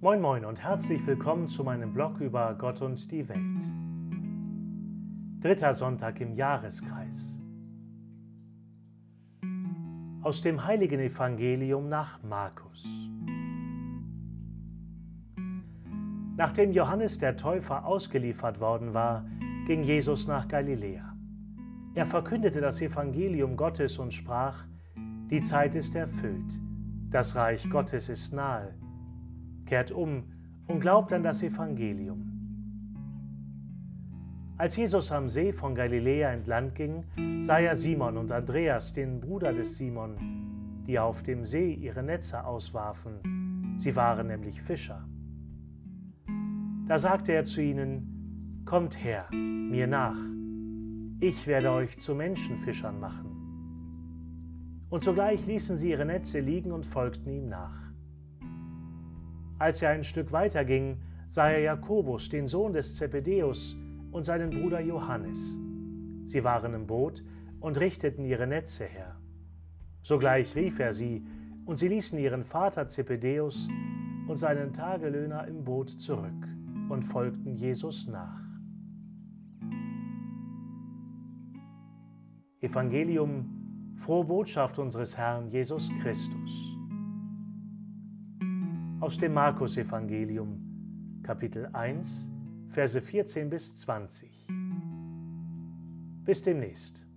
Moin Moin und herzlich willkommen zu meinem Blog über Gott und die Welt. Dritter Sonntag im Jahreskreis. Aus dem heiligen Evangelium nach Markus. Nachdem Johannes der Täufer ausgeliefert worden war, ging Jesus nach Galiläa. Er verkündete das Evangelium Gottes und sprach, die Zeit ist erfüllt, das Reich Gottes ist nahe kehrt um und glaubt an das Evangelium. Als Jesus am See von Galiläa entlang ging, sah er Simon und Andreas, den Bruder des Simon, die auf dem See ihre Netze auswarfen. Sie waren nämlich Fischer. Da sagte er zu ihnen, Kommt her, mir nach, ich werde euch zu Menschenfischern machen. Und sogleich ließen sie ihre Netze liegen und folgten ihm nach. Als er ein Stück weiter ging, sah er Jakobus, den Sohn des Zebedeus, und seinen Bruder Johannes. Sie waren im Boot und richteten ihre Netze her. Sogleich rief er sie, und sie ließen ihren Vater Zebedeus und seinen Tagelöhner im Boot zurück und folgten Jesus nach. Evangelium, frohe Botschaft unseres Herrn Jesus Christus aus dem Markus-Evangelium, Kapitel 1, Verse 14 bis 20. Bis demnächst.